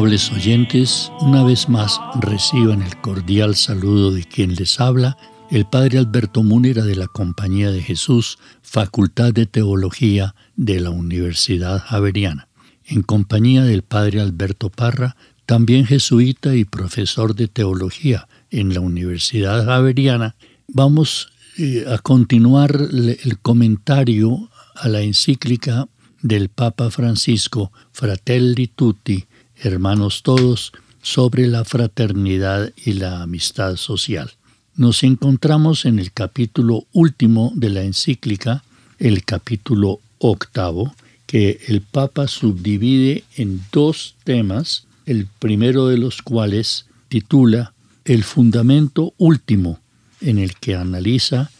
Amables oyentes, una vez más reciban el cordial saludo de quien les habla, el Padre Alberto Múnera de la Compañía de Jesús, Facultad de Teología de la Universidad Javeriana, en compañía del Padre Alberto Parra, también jesuita y profesor de teología en la Universidad Javeriana, vamos eh, a continuar el comentario a la encíclica del Papa Francisco Fratelli Tutti, hermanos todos, sobre la fraternidad y la amistad social. Nos encontramos en el capítulo último de la encíclica, el capítulo octavo, que el Papa subdivide en dos temas, el primero de los cuales titula El fundamento último, en el que analiza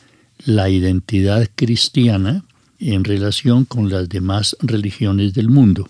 la identidad cristiana en relación con las demás religiones del mundo.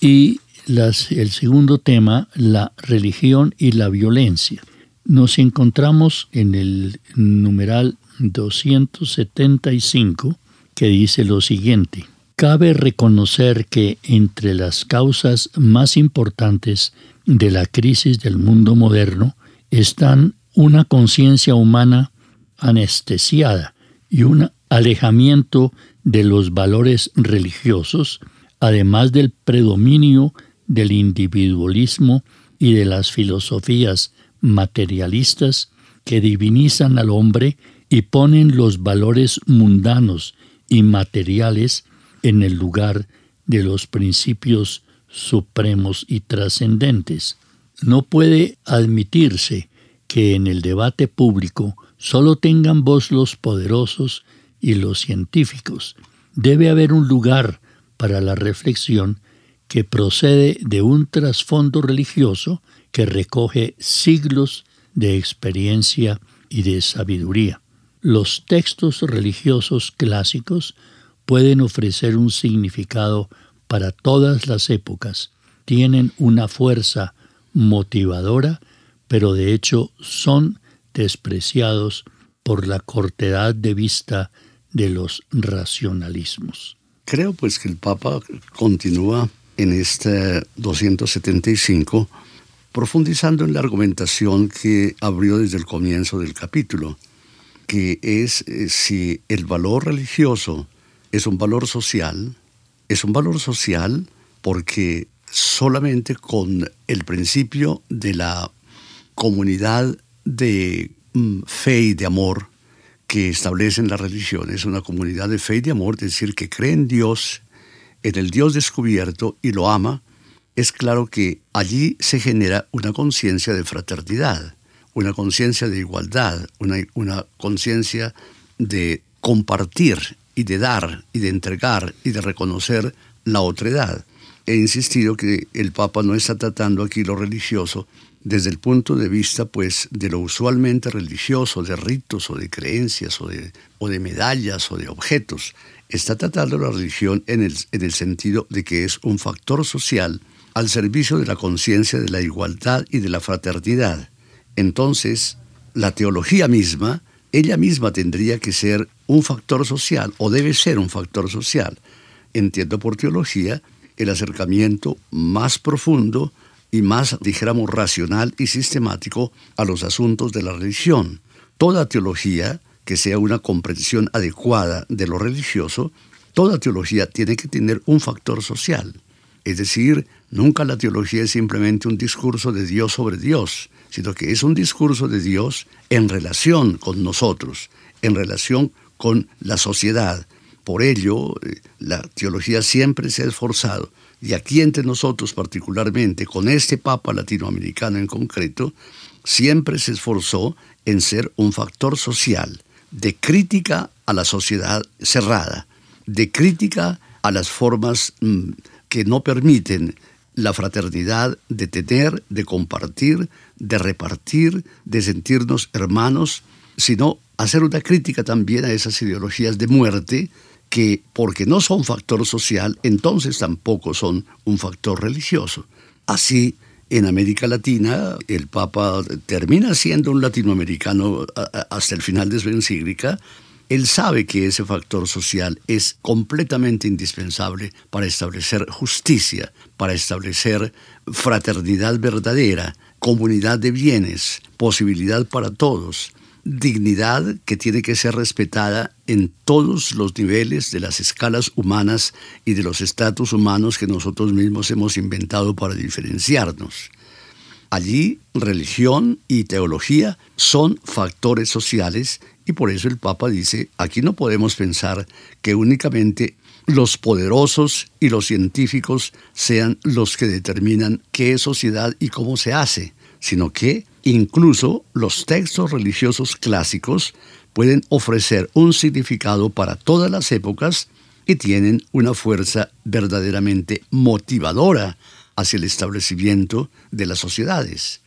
Y el segundo tema, la religión y la violencia. Nos encontramos en el numeral 275 que dice lo siguiente. Cabe reconocer que entre las causas más importantes de la crisis del mundo moderno están una conciencia humana anestesiada y un alejamiento de los valores religiosos, además del predominio del individualismo y de las filosofías materialistas que divinizan al hombre y ponen los valores mundanos y materiales en el lugar de los principios supremos y trascendentes. No puede admitirse que en el debate público solo tengan voz los poderosos y los científicos. Debe haber un lugar para la reflexión que procede de un trasfondo religioso que recoge siglos de experiencia y de sabiduría. Los textos religiosos clásicos pueden ofrecer un significado para todas las épocas, tienen una fuerza motivadora, pero de hecho son despreciados por la cortedad de vista de los racionalismos. Creo pues que el Papa continúa en este 275, profundizando en la argumentación que abrió desde el comienzo del capítulo, que es eh, si el valor religioso es un valor social, es un valor social porque solamente con el principio de la comunidad de mm, fe y de amor que establecen las religiones, una comunidad de fe y de amor, es decir, que cree en Dios en el Dios descubierto y lo ama, es claro que allí se genera una conciencia de fraternidad, una conciencia de igualdad, una, conciencia de compartir y de dar y de entregar y de reconocer la otredad. He insistido que el Papa no está tratando aquí lo religioso desde el punto de vista pues de lo usualmente religioso, de ritos o de creencias o de, o de medallas o de objetos, está tratando la religión en el, en el sentido de que es un factor social al servicio de la conciencia de la igualdad y de la fraternidad. Entonces, la teología misma, ella misma tendría que ser un factor social o debe ser un factor social. Entiendo por teología el acercamiento más profundo y más, dijéramos, racional y sistemático a los asuntos de la religión, toda teología que sea una comprensión adecuada de lo religioso, toda teología tiene que tener un factor social. Es decir, nunca la teología es simplemente un discurso de Dios sobre Dios, sino que es un discurso de Dios en relación con nosotros, en relación con la sociedad. Por ello, eh, la teología siempre se ha esforzado, y aquí entre nosotros particularmente, con este Papa latinoamericano en concreto, siempre se esforzó en ser un factor social, de crítica a la sociedad cerrada, de crítica a las formas mm, que no permiten la fraternidad de tener, de compartir, de repartir, de sentirnos hermanos, sino hacer una crítica también a esas ideologías de muerte que, porque no son factor social, entonces tampoco son un factor religioso. Así, en América Latina, el Papa termina siendo un latinoamericano hasta el final de su encíclica. Él sabe que ese factor social es completamente indispensable para establecer justicia, para establecer fraternidad verdadera, comunidad de bienes, posibilidad para todos, dignidad que tiene que ser respetada en todos los niveles de las escalas humanas y de los estatus humanos que nosotros mismos hemos inventado para diferenciarnos. Allí religión y teología son factores sociales y por eso el Papa dice, aquí no podemos pensar que únicamente los poderosos y los científicos sean los que determinan qué es sociedad y cómo se hace, sino que Incluso los textos religiosos clásicos pueden ofrecer un significado para todas las épocas y tienen una fuerza verdaderamente motivadora hacia el establecimiento de las sociedades.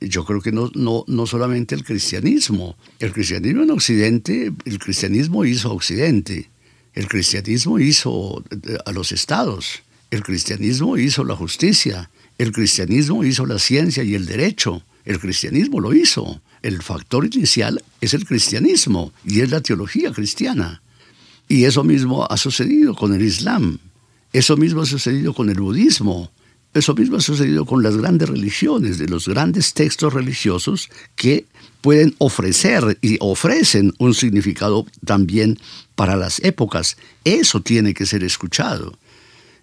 Yo creo que no, no, no solamente el cristianismo. El cristianismo en Occidente, el cristianismo hizo Occidente. El cristianismo hizo eh, a los estados. El cristianismo hizo la justicia. El cristianismo hizo la ciencia y el derecho. El cristianismo lo hizo. El factor inicial es el cristianismo y es la teología cristiana. Y eso mismo ha sucedido con el Islam. Eso mismo ha sucedido con el budismo. Eso mismo ha sucedido con las grandes religiones, de los grandes textos religiosos que pueden ofrecer y ofrecen un significado también para las épocas. Eso tiene que ser escuchado.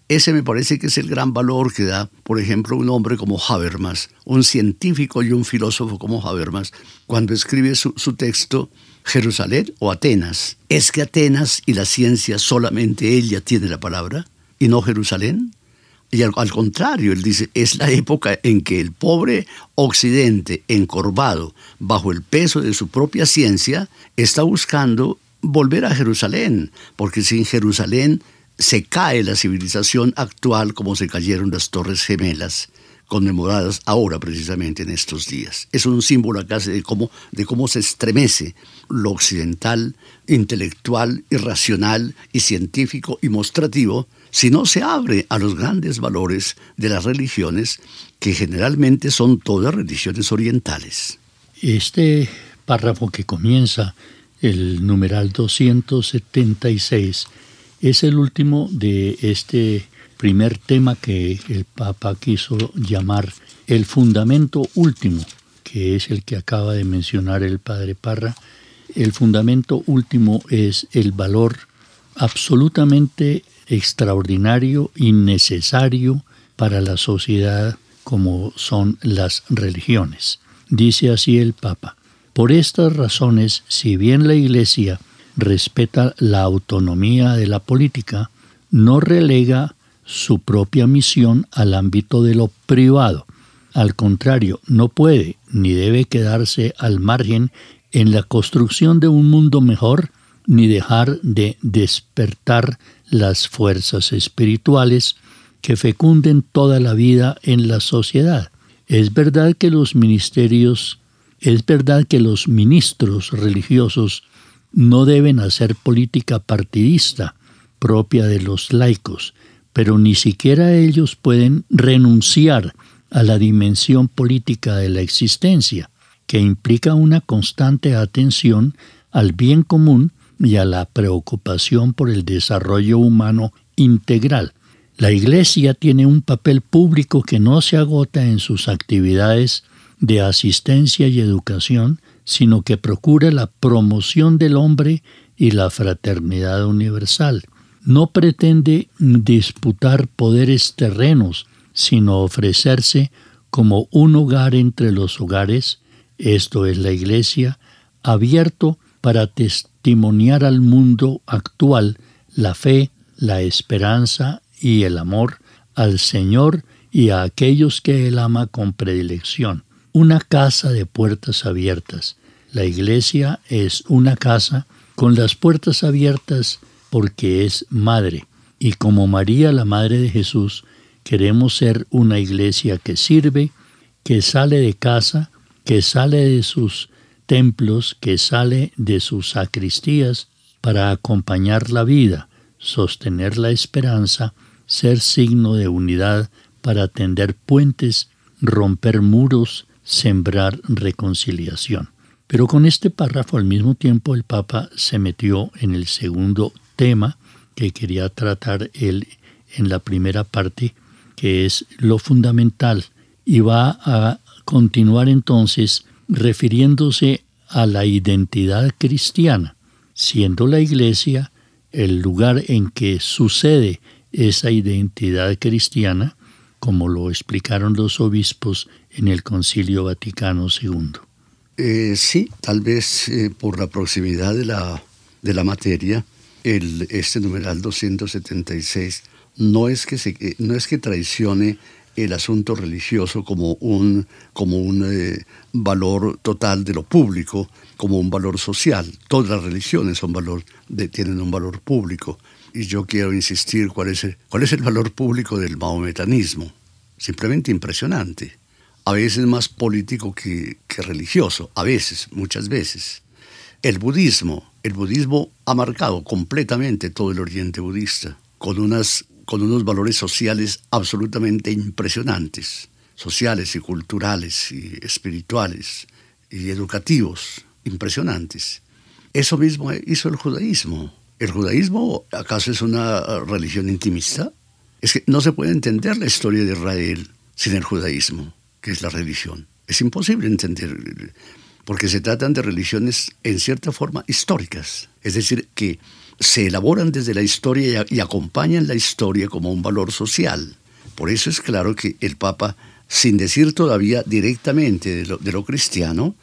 Ese me parece que es el gran valor que da, por ejemplo, un hombre como Habermas, un científico y un filósofo como Habermas, cuando escribe su, texto Jerusalén o Atenas. ¿Es que Atenas y la ciencia solamente ella tiene la palabra y no Jerusalén? Y al, al, contrario, él dice, es la época en que el pobre occidente, encorvado bajo el peso de su propia ciencia, está buscando volver a Jerusalén, porque sin Jerusalén se cae la civilización actual como se cayeron las Torres Gemelas, conmemoradas ahora precisamente en estos días. Es un símbolo acá de cómo, de cómo se estremece lo occidental, intelectual, irracional y científico y mostrativo si no se abre a los grandes valores de las religiones que generalmente son todas religiones orientales. Este párrafo que comienza el numeral 276 es el último de este primer tema que el Papa quiso llamar el fundamento último, que es el que acaba de mencionar el Padre Parra. El fundamento último es el valor absolutamente extraordinario y necesario para la sociedad como son las religiones. Dice así el Papa. Por estas razones, si bien la Iglesia respeta la autonomía de la política, no relega su propia misión al ámbito de lo privado. Al contrario, no puede ni debe quedarse al margen en la construcción de un mundo mejor, ni dejar de despertar las fuerzas espirituales que fecunden toda la vida en la sociedad. Es verdad que los ministerios, es verdad que los ministros religiosos no deben hacer política partidista propia de los laicos, pero ni siquiera ellos pueden renunciar a la dimensión política de la existencia, que implica una constante atención al bien común y a la preocupación por el desarrollo humano integral. La Iglesia tiene un papel público que no se agota en sus actividades de asistencia y educación, sino que procura la promoción del hombre y la fraternidad universal. No pretende disputar poderes terrenos, sino ofrecerse como un hogar entre los hogares, esto es la Iglesia, abierto para testimoniar al mundo actual la fe, la esperanza y el amor al Señor y a aquellos que Él ama con predilección. Una casa de puertas abiertas. La iglesia es una casa con las puertas abiertas porque es madre. Y como María, la Madre de Jesús, queremos ser una iglesia que sirve, que sale de casa, que sale de sus templos, que sale de sus sacristías para acompañar la vida, sostener la esperanza, ser signo de unidad para tender puentes, romper muros, sembrar reconciliación. Pero con este párrafo al mismo tiempo el Papa se metió en el segundo tema que quería tratar él en la primera parte, que es lo fundamental, y va a continuar entonces refiriéndose a la identidad cristiana, siendo la Iglesia el lugar en que sucede esa identidad cristiana, como lo explicaron los obispos en el Concilio Vaticano II. Eh, sí, tal vez eh, por la proximidad de la, de la materia, el, este numeral 276 no es que, eh, no es que traicione el asunto religioso como un, como un valor total de lo público, como un valor social. Todas las religiones son valor tienen un valor público. Y yo quiero insistir cuál es el, cuál es el valor público del maometanismo. Simplemente impresionante. A veces más político que, que religioso, a veces, muchas veces. El budismo, el budismo ha marcado completamente todo el oriente budista, con, unas, con unos valores sociales absolutamente impresionantes, sociales y culturales y espirituales y educativos impresionantes. Eso mismo hizo el judaísmo. ¿El judaísmo acaso es una religión intimista? Es que no se puede entender la historia de Israel sin el judaísmo, que es la religión. Es imposible entender, porque se tratan de religiones en cierta forma históricas, es decir, que se elaboran desde la historia y, acompañan la historia como un valor social. Por eso es claro que el Papa, sin decir todavía directamente de lo cristiano,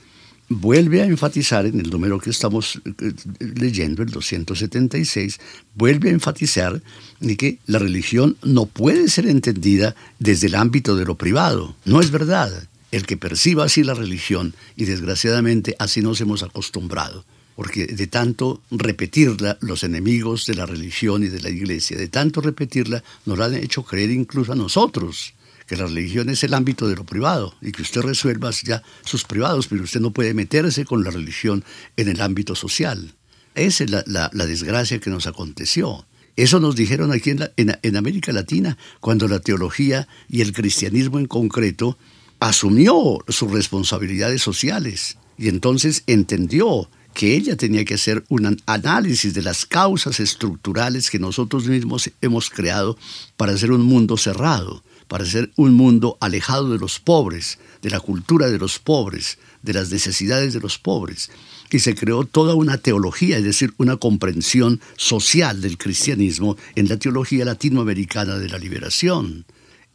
vuelve a enfatizar en el número que estamos eh, leyendo, el 276, vuelve a enfatizar de que la religión no puede ser entendida desde el ámbito de lo privado. No es verdad. El que perciba así la religión, y desgraciadamente así nos hemos acostumbrado, porque de tanto repetirla, los enemigos de la religión y de la iglesia, de tanto repetirla, nos la han hecho creer incluso a nosotros que la religión es el ámbito de lo privado y que usted resuelva ya sus privados, pero usted no puede meterse con la religión en el ámbito social. Esa es la, desgracia que nos aconteció. Eso nos dijeron aquí en, en América Latina, cuando la teología y el cristianismo en concreto asumió sus responsabilidades sociales y entonces entendió que ella tenía que hacer un análisis de las causas estructurales que nosotros mismos hemos creado para hacer un mundo cerrado para ser un mundo alejado de los pobres, de la cultura de los pobres, de las necesidades de los pobres. Y se creó toda una teología, es decir, una comprensión social del cristianismo en la teología latinoamericana de la liberación.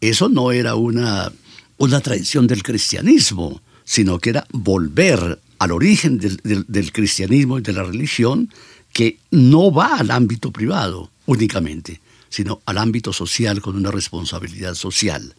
Eso no era una, una tradición del cristianismo, sino que era volver al origen del cristianismo y de la religión que no va al ámbito privado únicamente, sino al ámbito social con una responsabilidad social.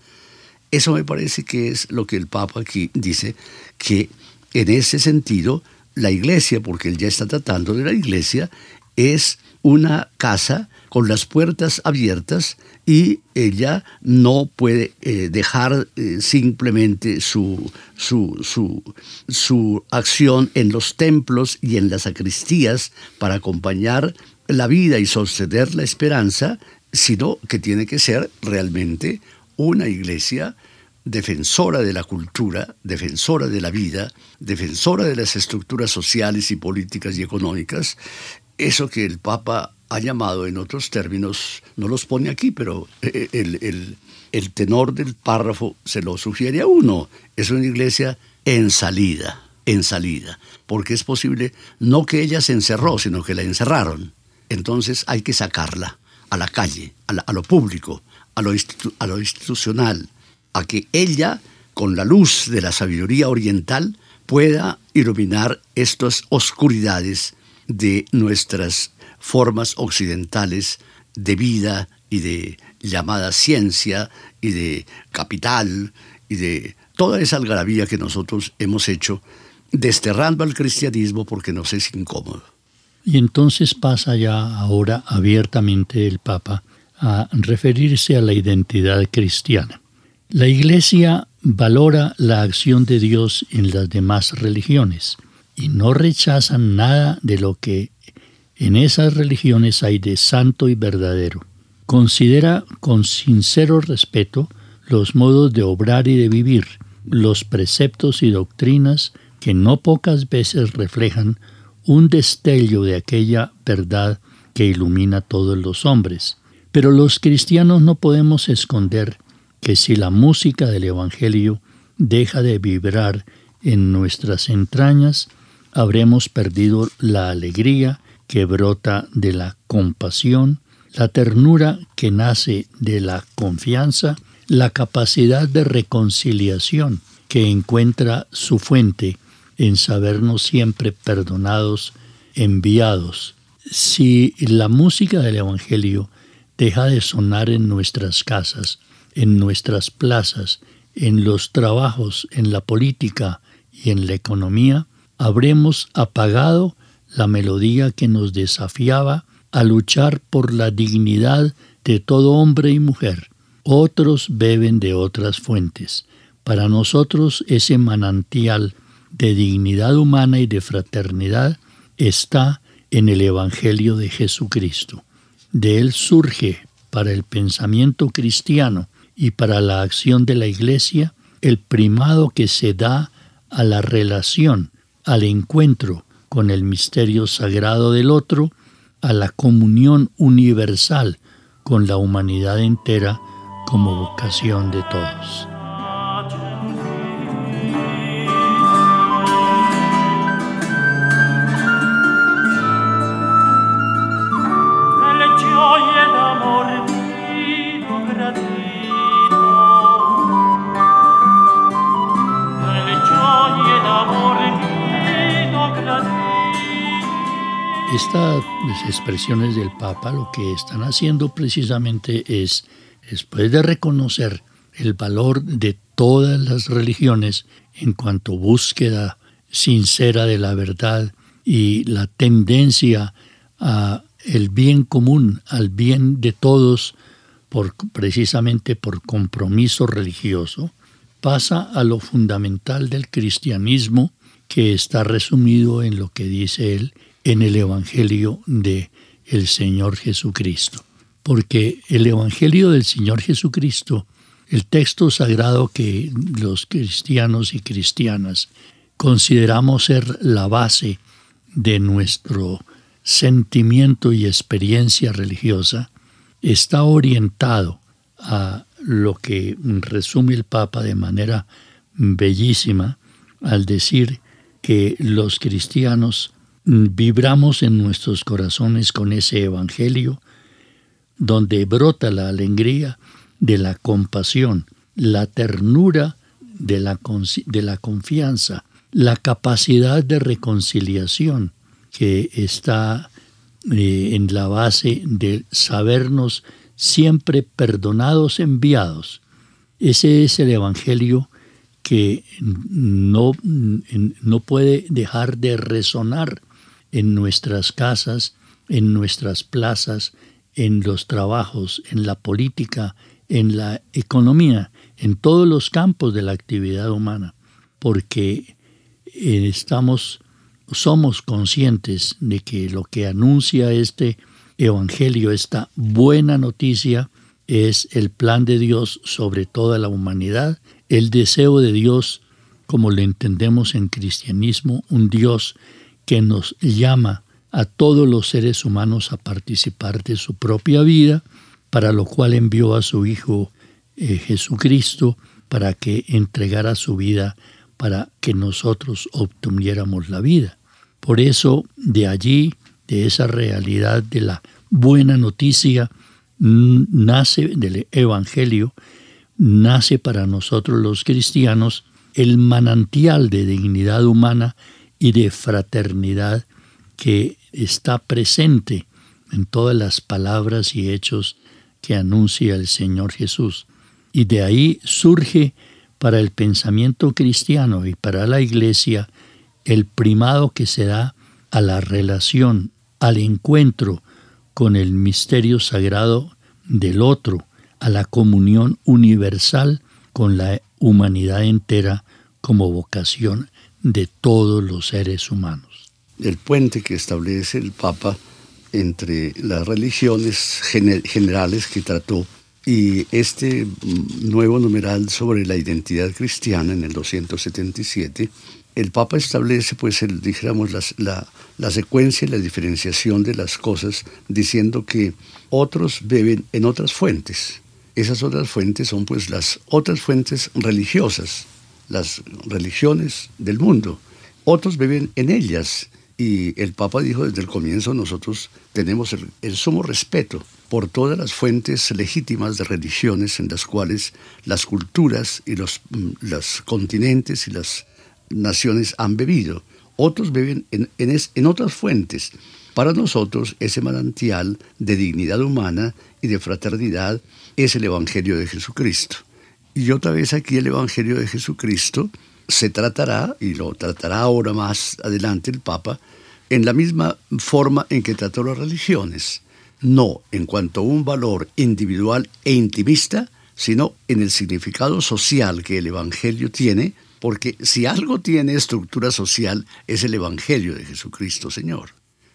Eso me parece que es lo que el Papa aquí dice, que en ese sentido la iglesia, porque él ya está tratando de la iglesia, es una casa con las puertas abiertas y ella no puede eh, dejar eh, simplemente su, su, su, su acción en los templos y en las sacristías para acompañar la vida y sostener la esperanza, sino que tiene que ser realmente una iglesia defensora de la cultura, defensora de la vida, defensora de las estructuras sociales y políticas y económicas, eso que el Papa ha llamado en otros términos, no los pone aquí, pero eh, el, tenor del párrafo se lo sugiere a uno, es una iglesia en salida, en salida, porque es posible no que ella se encerró, sino que la encerraron. Entonces hay que sacarla a la calle, a, lo público, a lo, a lo institucional, a que ella, con la luz de la sabiduría oriental, pueda iluminar estas oscuridades de nuestras formas occidentales de vida y de llamada ciencia y de capital y de toda esa algarabía que nosotros hemos hecho, desterrando al cristianismo porque nos es incómodo. Y entonces pasa ya ahora abiertamente el Papa a referirse a la identidad cristiana. La Iglesia valora la acción de Dios en las demás religiones y no rechaza nada de lo que en esas religiones hay de santo y verdadero. Considera con sincero respeto los modos de obrar y de vivir, los preceptos y doctrinas que no pocas veces reflejan un destello de aquella verdad que ilumina a todos los hombres. Pero los cristianos no podemos esconder que si la música del Evangelio deja de vibrar en nuestras entrañas, habremos perdido la alegría que brota de la compasión, la ternura que nace de la confianza, la capacidad de reconciliación que encuentra su fuente en sabernos siempre perdonados, enviados. Si la música del Evangelio deja de sonar en nuestras casas, en nuestras plazas, en los trabajos, en la política y en la economía, habremos apagado la melodía que nos desafiaba a luchar por la dignidad de todo hombre y mujer. Otros beben de otras fuentes. Para nosotros ese manantial de dignidad humana y de fraternidad está en el Evangelio de Jesucristo. De él surge para el pensamiento cristiano y para la acción de la Iglesia el primado que se da a la relación, al encuentro con el misterio sagrado del otro, a la comunión universal con la humanidad entera como vocación de todos. Estas expresiones del Papa lo que están haciendo precisamente es, después de reconocer el valor de todas las religiones en cuanto búsqueda sincera de la verdad y la tendencia a el bien común, al bien de todos, por, precisamente por compromiso religioso, pasa a lo fundamental del cristianismo que está resumido en lo que dice él en el Evangelio de el Señor Jesucristo. Porque el Evangelio del Señor Jesucristo, el texto sagrado que los cristianos y cristianas consideramos ser la base de nuestro sentimiento y experiencia religiosa, está orientado a lo que resume el Papa de manera bellísima al decir que los cristianos vibramos en nuestros corazones con ese Evangelio donde brota la alegría de la compasión, la ternura de la, de la confianza, la capacidad de reconciliación que está eh, en la base de sabernos siempre perdonados, enviados. Ese es el Evangelio que no, no puede dejar de resonar en nuestras casas, en nuestras plazas, en los trabajos, en la política, en la economía, en todos los campos de la actividad humana, porque eh, estamos somos conscientes de que lo que anuncia este evangelio, esta buena noticia, es el plan de Dios sobre toda la humanidad, el deseo de Dios, como lo entendemos en cristianismo, un Dios que nos llama a todos los seres humanos a participar de su propia vida, para lo cual envió a su Hijo eh, Jesucristo para que entregara su vida para que nosotros obtuviéramos la vida. Por eso, de allí, de esa realidad de la buena noticia, nace del Evangelio, nace para nosotros los cristianos el manantial de dignidad humana y de fraternidad que está presente en todas las palabras y hechos que anuncia el Señor Jesús. Y de ahí surge para el pensamiento cristiano y para la Iglesia el primado que se da a la relación, al encuentro con el misterio sagrado del otro, a la comunión universal con la humanidad entera como vocación de todos los seres humanos. El puente que establece el Papa entre las religiones generales que trató y este nuevo numeral sobre la identidad cristiana en el 277, el Papa establece, pues, el, dijéramos, la, la secuencia y la diferenciación de las cosas, diciendo que otros beben en otras fuentes. Esas otras fuentes son, pues, las otras fuentes religiosas, las religiones del mundo. Otros beben en ellas. Y el Papa dijo desde el comienzo, nosotros tenemos el, sumo respeto por todas las fuentes legítimas de religiones en las cuales las culturas y los, mm, continentes y las naciones han bebido. Otros beben en, en otras fuentes. Para nosotros ese manantial de dignidad humana y de fraternidad es el Evangelio de Jesucristo. Y otra vez aquí el Evangelio de Jesucristo se tratará, y lo tratará ahora más adelante el Papa, en la misma forma en que trató las religiones, no en cuanto a un valor individual e intimista, sino en el significado social que el Evangelio tiene, porque si algo tiene estructura social es el Evangelio de Jesucristo Señor.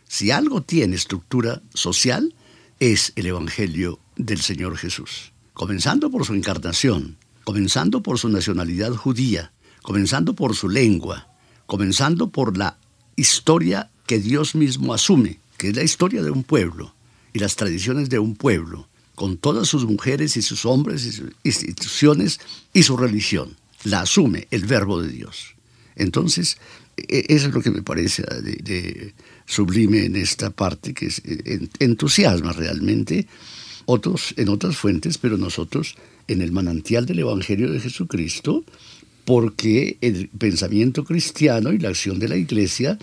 Si algo tiene estructura social es el Evangelio del Señor Jesús, comenzando por su encarnación, comenzando por su nacionalidad judía, comenzando por su lengua, comenzando por la historia que Dios mismo asume, que es la historia de un pueblo y las tradiciones de un pueblo, con todas sus mujeres y sus hombres y sus instituciones y su religión. La asume el verbo de Dios. Entonces, e, eso es lo que me parece de, sublime en esta parte, que e, entusiasma realmente otros en otras fuentes, pero nosotros en el manantial del Evangelio de Jesucristo, porque el pensamiento cristiano y la acción de la Iglesia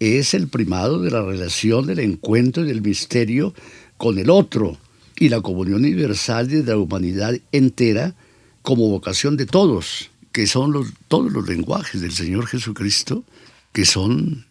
es el primado de la relación, del encuentro y del misterio con el otro y la comunión universal de la humanidad entera como vocación de todos, que son todos los lenguajes del Señor Jesucristo, que son,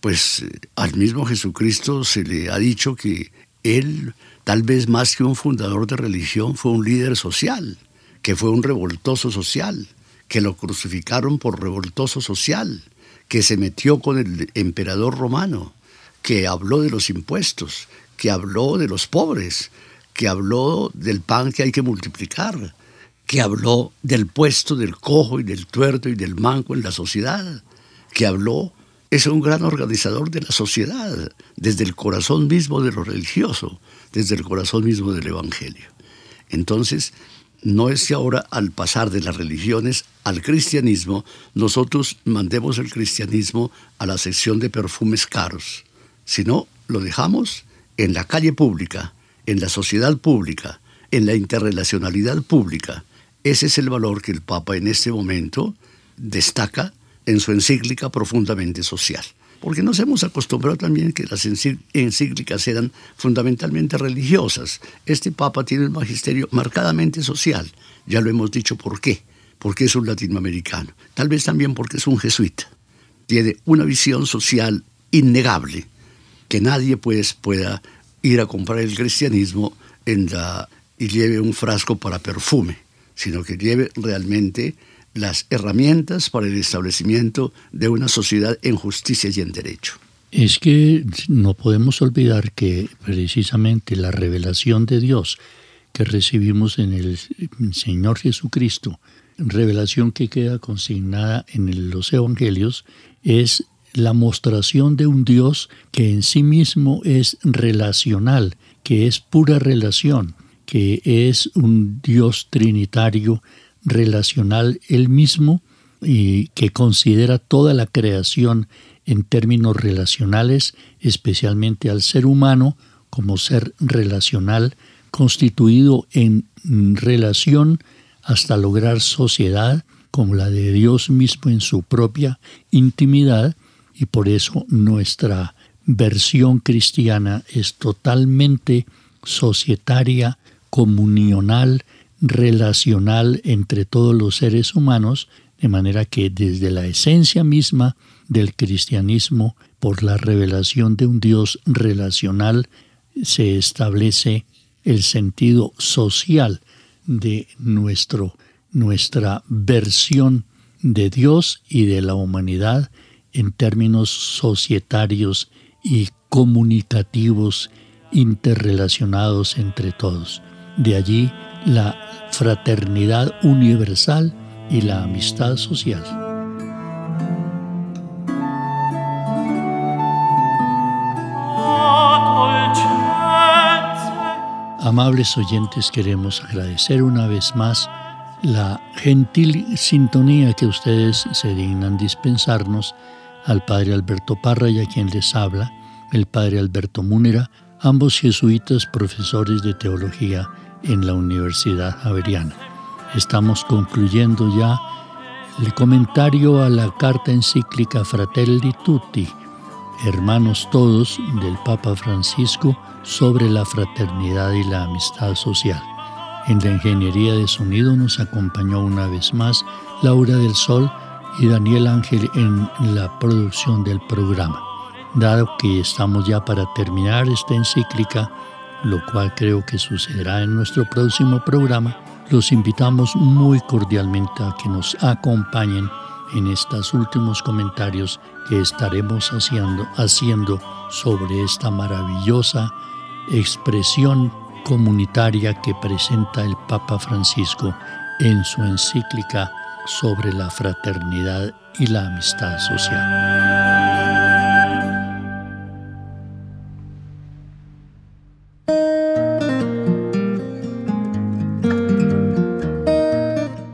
pues al mismo Jesucristo se le ha dicho que Él Tal vez más que un fundador de religión fue un líder social, que fue un revoltoso social, que lo crucificaron por revoltoso social, que se metió con el emperador romano, que habló de los impuestos, que habló de los pobres, que habló del pan que hay que multiplicar, que habló del puesto del cojo y del tuerto y del manco en la sociedad, que habló, es un gran organizador de la sociedad, desde el corazón mismo de lo religioso, desde el corazón mismo del Evangelio. Entonces, no es que ahora al pasar de las religiones al cristianismo, nosotros mandemos el cristianismo a la sección de perfumes caros, sino lo dejamos en la calle pública, en la sociedad pública, en la interrelacionalidad pública. Ese es el valor que el Papa en este momento destaca en su encíclica profundamente social porque nos hemos acostumbrado también que las encíclicas eran fundamentalmente religiosas. Este Papa tiene un magisterio marcadamente social, ya lo hemos dicho por qué, porque es un latinoamericano, tal vez también porque es un jesuita. Tiene una visión social innegable, que nadie pues pueda ir a comprar el cristianismo y lleve un frasco para perfume, sino que lleve realmente las herramientas para el establecimiento de una sociedad en justicia y en derecho. Es que no podemos olvidar que precisamente la revelación de Dios que recibimos en el Señor Jesucristo, revelación que queda consignada en los Evangelios, es la mostración de un Dios que en sí mismo es relacional, que es pura relación, que es un Dios trinitario relacional él mismo, y que considera toda la creación en términos relacionales, especialmente al ser humano como ser relacional, constituido en relación hasta lograr sociedad como la de Dios mismo en su propia intimidad, y por eso nuestra versión cristiana es totalmente societaria, comunional, relacional entre todos los seres humanos, de manera que desde la esencia misma del cristianismo, por la revelación de un Dios relacional, se establece el sentido social de nuestro, nuestra versión de Dios y de la humanidad en términos societarios y comunicativos interrelacionados entre todos. De allí la fraternidad universal y la amistad social. Amables oyentes, queremos agradecer una vez más la gentil sintonía que ustedes se dignan dispensarnos al Padre Alberto Parra y a quien les habla, el Padre Alberto Múnera, ambos jesuitas profesores de teología en la Universidad Javeriana. Estamos concluyendo ya el comentario a la carta encíclica Fratelli Tutti, Hermanos Todos, del Papa Francisco, sobre la fraternidad y la amistad social. En la ingeniería de sonido nos acompañó una vez más Laura del Sol y Daniel Ángel en la producción del programa. Dado que estamos ya para terminar esta encíclica, lo cual creo que sucederá en nuestro próximo programa, los invitamos muy cordialmente a que nos acompañen en estos últimos comentarios que estaremos haciendo, sobre esta maravillosa expresión comunitaria que presenta el Papa Francisco en su encíclica sobre la fraternidad y la amistad social.